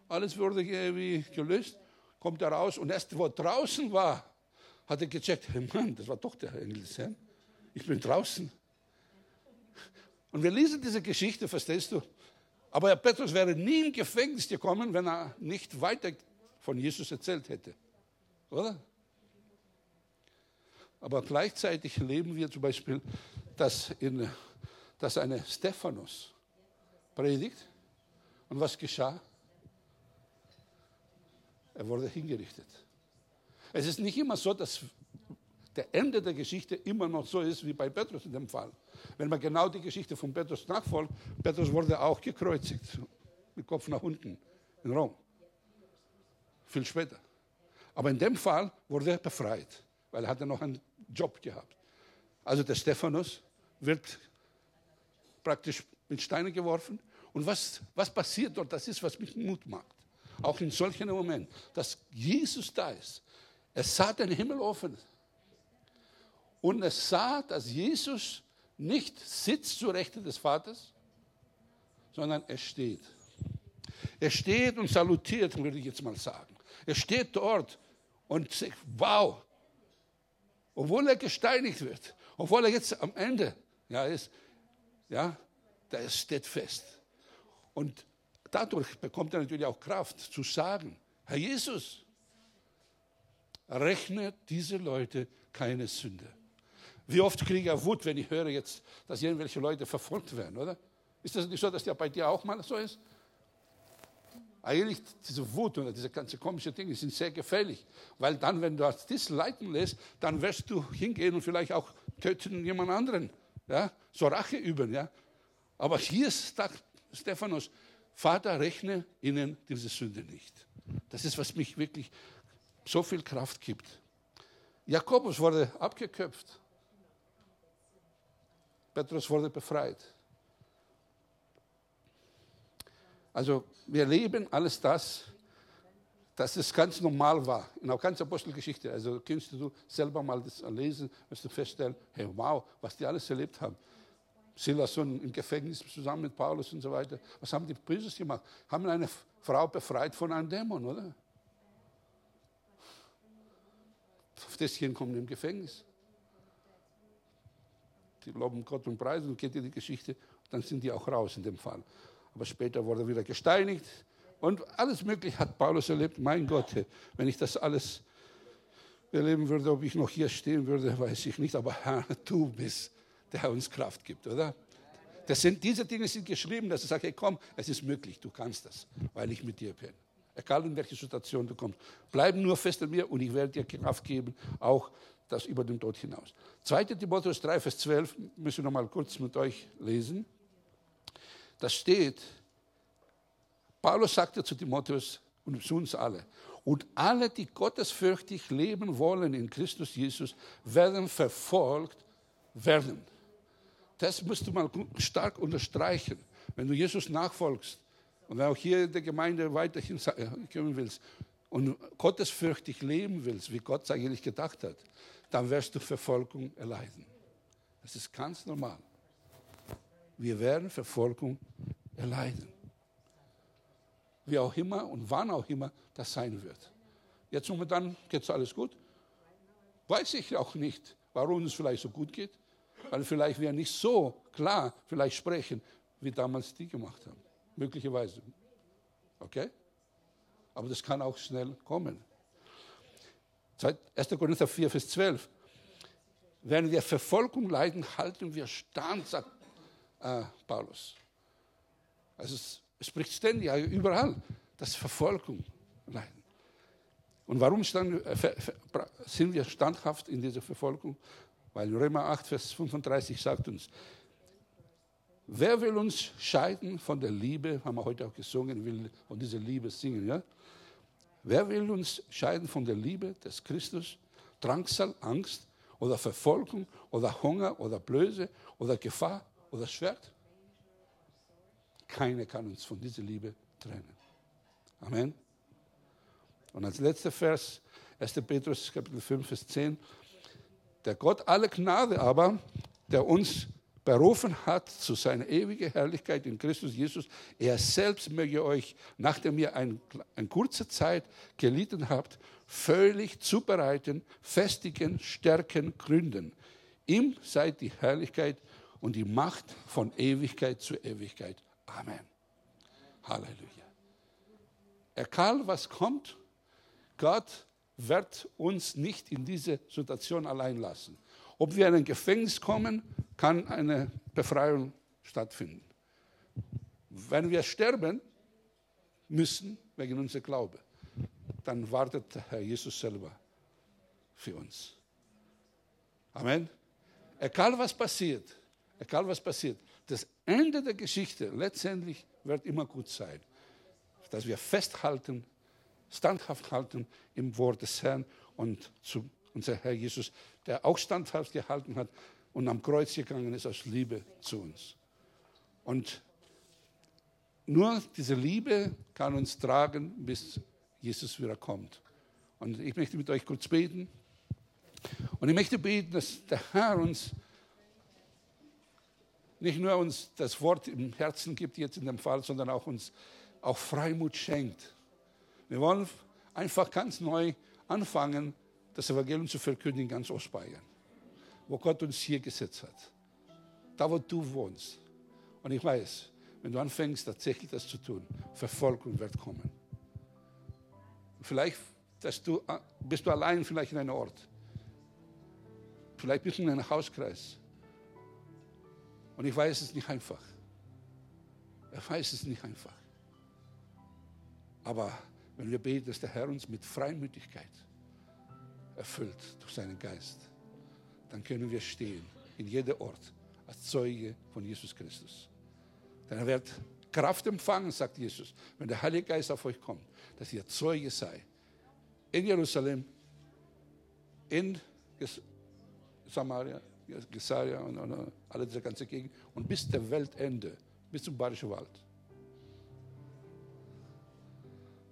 Alles wurde wie gelöst. Kommt er raus und erst, wo er draußen war, hat er gecheckt, hey Mann, das war doch der Engel des Herrn. Ich bin draußen. Und wir lesen diese Geschichte, verstehst du? Aber Herr Petrus wäre nie im Gefängnis gekommen, wenn er nicht weiter von Jesus erzählt hätte. Oder? Aber gleichzeitig leben wir zum Beispiel, dass, in, dass eine Stephanus, predigt. Und was geschah? Er wurde hingerichtet. Es ist nicht immer so, dass der Ende der Geschichte immer noch so ist wie bei Petrus in dem Fall. Wenn man genau die Geschichte von Petrus nachfolgt, Petrus wurde auch gekreuzigt, mit Kopf nach unten in Rom. Viel später. Aber in dem Fall wurde er befreit, weil er hatte noch einen Job gehabt. Also der Stephanus wird praktisch mit Steinen geworfen. Und was, was passiert dort? Das ist, was mich Mut macht. Auch in solchen Momenten, dass Jesus da ist. Er sah den Himmel offen. Und er sah, dass Jesus nicht sitzt zur Rechte des Vaters, sondern er steht. Er steht und salutiert, würde ich jetzt mal sagen. Er steht dort und sagt, wow, obwohl er gesteinigt wird, obwohl er jetzt am Ende ja, ist, ja, der steht fest. Und dadurch bekommt er natürlich auch Kraft zu sagen, Herr Jesus, rechne diese Leute keine Sünde. Wie oft kriege ich Wut, wenn ich höre jetzt, dass irgendwelche Leute verfolgt werden, oder? Ist das nicht so, dass der bei dir auch mal so ist? Eigentlich diese Wut und diese ganze komische Dinge sind sehr gefährlich, weil dann, wenn du das leiten lässt, dann wirst du hingehen und vielleicht auch töten jemand anderen, ja, so Rache üben, ja. Aber hier sagt Stephanus, Vater, rechne ihnen diese Sünde nicht. Das ist, was mich wirklich so viel Kraft gibt. Jakobus wurde abgeköpft. Petrus wurde befreit. Also wir leben alles das, dass es ganz normal war, in der ganzen Apostelgeschichte. Also kannst du selber mal das lesen, wirst du feststellen, hey, wow, was die alles erlebt haben. Silas im Gefängnis zusammen mit Paulus und so weiter. Was haben die Böses gemacht? Haben eine Frau befreit von einem Dämon, oder? Das kommen im Gefängnis. Die loben Gott und preisen und geht ihr die Geschichte, dann sind die auch raus in dem Fall. Aber später wurde er wieder gesteinigt und alles Mögliche hat Paulus erlebt. Mein Gott, wenn ich das alles erleben würde, ob ich noch hier stehen würde, weiß ich nicht. Aber Herr, du bist, der uns Kraft gibt, oder? Das sind, diese Dinge sind geschrieben, dass er sagt, hey komm, es ist möglich, du kannst das, weil ich mit dir bin. Egal in welche Situation du kommst. Bleib nur fest an mir und ich werde dir Kraft geben, auch das über den Tod hinaus. 2. Timotheus 3, Vers 12, müssen wir noch mal kurz mit euch lesen. Da steht, Paulus sagte zu Timotheus und zu uns alle, und alle, die gottesfürchtig leben wollen in Christus Jesus, werden verfolgt werden. Das musst du mal stark unterstreichen. Wenn du Jesus nachfolgst und auch hier in der Gemeinde weiterhin kommen willst und gottesfürchtig leben willst, wie Gott es eigentlich gedacht hat, dann wirst du Verfolgung erleiden. Das ist ganz normal. Wir werden Verfolgung erleiden wie auch immer und wann auch immer das sein wird. Jetzt momentan geht es alles gut. Weiß ich auch nicht, warum es vielleicht so gut geht, weil vielleicht wir nicht so klar vielleicht sprechen, wie damals die gemacht haben. Möglicherweise. Okay? Aber das kann auch schnell kommen. 1. Korinther 4, Vers 12. Wenn wir Verfolgung leiden, halten wir stand, sagt äh, Paulus. Also es spricht ständig, überall, dass Verfolgung leiden. Und warum äh, sind wir standhaft in dieser Verfolgung? Weil Römer 8, Vers 35 sagt uns, wer will uns scheiden von der Liebe, haben wir heute auch gesungen, will von dieser Liebe singen, ja? Wer will uns scheiden von der Liebe des Christus? Drangsal, Angst oder Verfolgung oder Hunger oder Blöße oder Gefahr oder Schwert? Keiner kann uns von dieser Liebe trennen. Amen. Und als letzter Vers, 1. Petrus Kapitel 5, Vers 10. Der Gott aller Gnade aber, der uns berufen hat zu seiner ewigen Herrlichkeit in Christus Jesus, er selbst möge euch, nachdem ihr eine ein kurze Zeit gelitten habt, völlig zubereiten, festigen, stärken, gründen. Ihm sei die Herrlichkeit und die Macht von Ewigkeit zu Ewigkeit. Amen. Halleluja. Egal was kommt, Gott wird uns nicht in diese Situation allein lassen. Ob wir in ein Gefängnis kommen, kann eine Befreiung stattfinden. Wenn wir sterben müssen, wegen unserer Glaube, dann wartet Herr Jesus selber für uns. Amen. Egal was passiert, egal was passiert, das Ende der Geschichte letztendlich wird immer gut sein. Dass wir festhalten, standhaft halten im Wort des Herrn und zu unser Herr Jesus, der auch standhaft gehalten hat und am Kreuz gegangen ist aus Liebe zu uns. Und nur diese Liebe kann uns tragen, bis Jesus wieder kommt. Und ich möchte mit euch kurz beten. Und ich möchte beten, dass der Herr uns nicht nur uns das Wort im Herzen gibt, jetzt in dem Fall, sondern auch uns auch Freimut schenkt. Wir wollen einfach ganz neu anfangen, das Evangelium zu verkündigen in ganz Ostbayern, wo Gott uns hier gesetzt hat. Da, wo du wohnst. Und ich weiß, wenn du anfängst, tatsächlich das zu tun, Verfolgung wird kommen. Vielleicht du, bist du allein vielleicht in einem Ort. Vielleicht bist du in einem Hauskreis. Und ich weiß es nicht einfach. Er weiß es nicht einfach. Aber wenn wir beten, dass der Herr uns mit Freimütigkeit erfüllt durch seinen Geist, dann können wir stehen in jedem Ort als Zeuge von Jesus Christus. Denn er wird Kraft empfangen, sagt Jesus, wenn der Heilige Geist auf euch kommt, dass ihr Zeuge sei. In Jerusalem, in Samaria, Gesaria und, und alle diese ganze Gegend und bis der Weltende, bis zum Bayerischen Wald.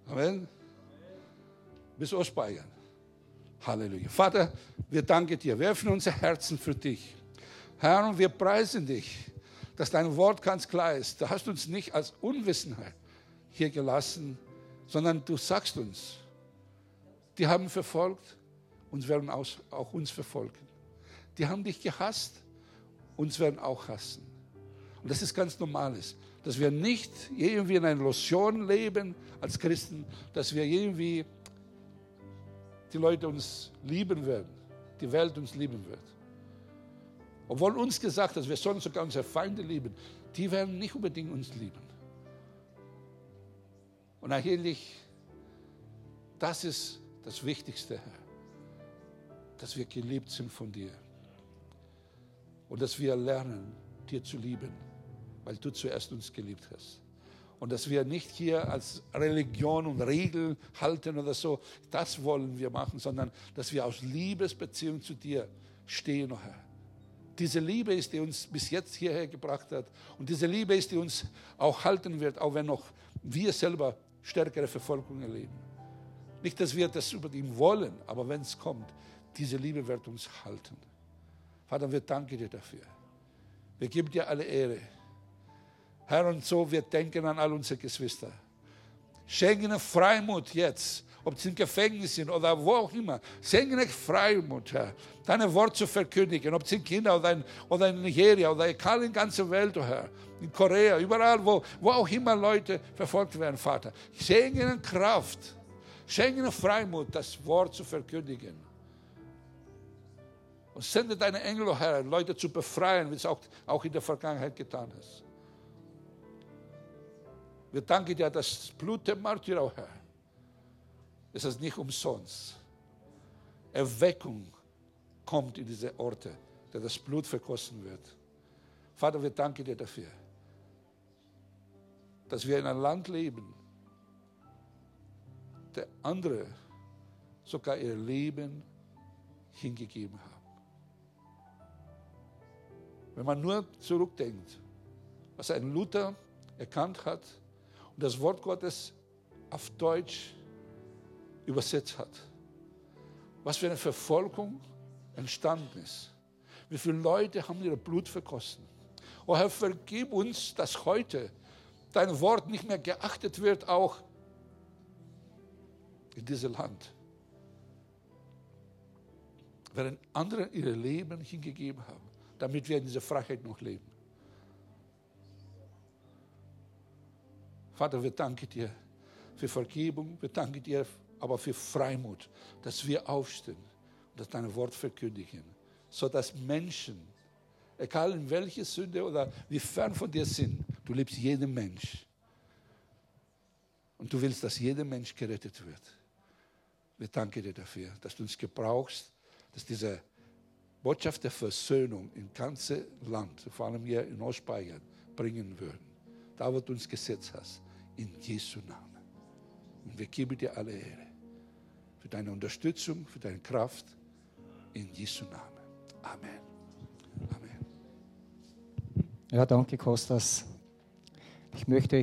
Amen. Bis Ostbayern. Halleluja. Vater, wir danken dir. Wir öffnen unser Herzen für dich. Herr, und wir preisen dich, dass dein Wort ganz klar ist. Du hast uns nicht als Unwissenheit hier gelassen, sondern du sagst uns, die haben verfolgt, uns werden auch uns verfolgen. Die haben dich gehasst, uns werden auch hassen. Und das ist ganz normales, dass wir nicht irgendwie in einer Illusion leben als Christen, dass wir irgendwie die Leute uns lieben werden, die Welt uns lieben wird. Obwohl uns gesagt, dass wir sollen sogar unsere Feinde lieben, die werden nicht unbedingt uns lieben. Und eigentlich, das ist das Wichtigste, Herr, dass wir geliebt sind von dir und dass wir lernen, dir zu lieben, weil du zuerst uns geliebt hast. Und dass wir nicht hier als Religion und Regel halten oder so, das wollen wir machen, sondern dass wir aus Liebesbeziehung zu dir stehen, oh Herr. Diese Liebe ist, die uns bis jetzt hierher gebracht hat. Und diese Liebe ist, die uns auch halten wird, auch wenn noch wir selber stärkere Verfolgung erleben. Nicht, dass wir das über ihn wollen, aber wenn es kommt, diese Liebe wird uns halten. Vater, wir danken dir dafür. Wir geben dir alle Ehre. Herr, und so, wir denken an all unsere Geschwister. Schenke Freimut jetzt, ob sie im Gefängnis sind oder wo auch immer. Schenke Freimut, Herr, deine Wort zu verkündigen, ob sie in China oder in, oder in Nigeria oder egal in der ganzen Welt, oh Herr, in Korea, überall, wo, wo auch immer Leute verfolgt werden, Vater. Schenke Kraft, schenke Freimut, das Wort zu verkündigen. Und sende deine Engel, oh Herr, Leute zu befreien, wie es auch, auch in der Vergangenheit getan hast. Wir danken dir, das Blut der Märtyrer, oh Herr, ist es nicht umsonst. Erweckung kommt in diese Orte, der das Blut verkosten wird. Vater, wir danken dir dafür, dass wir in einem Land leben, der andere sogar ihr Leben hingegeben haben. Wenn man nur zurückdenkt, was ein Luther erkannt hat und das Wort Gottes auf Deutsch übersetzt hat. Was für eine Verfolgung entstanden ist. Wie viele Leute haben ihr Blut verkosten. Oh Herr, vergib uns, dass heute dein Wort nicht mehr geachtet wird, auch in diesem Land. Während andere ihre Leben hingegeben haben, damit wir in dieser Freiheit noch leben. Vater, wir danken dir für Vergebung, wir danken dir aber für Freimut, dass wir aufstehen und dass dein Wort verkündigen, sodass Menschen, egal in welche Sünde oder wie fern von dir sind, du liebst jeden Mensch. Und du willst, dass jeder Mensch gerettet wird. Wir danken dir dafür, dass du uns gebrauchst, dass diese Botschaft der Versöhnung im ganzen Land, vor allem hier in Ostbayern, bringen würden. Da, wo du uns gesetzt hast, in Jesu Namen. Und wir geben dir alle Ehre für deine Unterstützung, für deine Kraft, in Jesu Namen. Amen. Amen. Ja, danke, Kostas. Ich möchte euch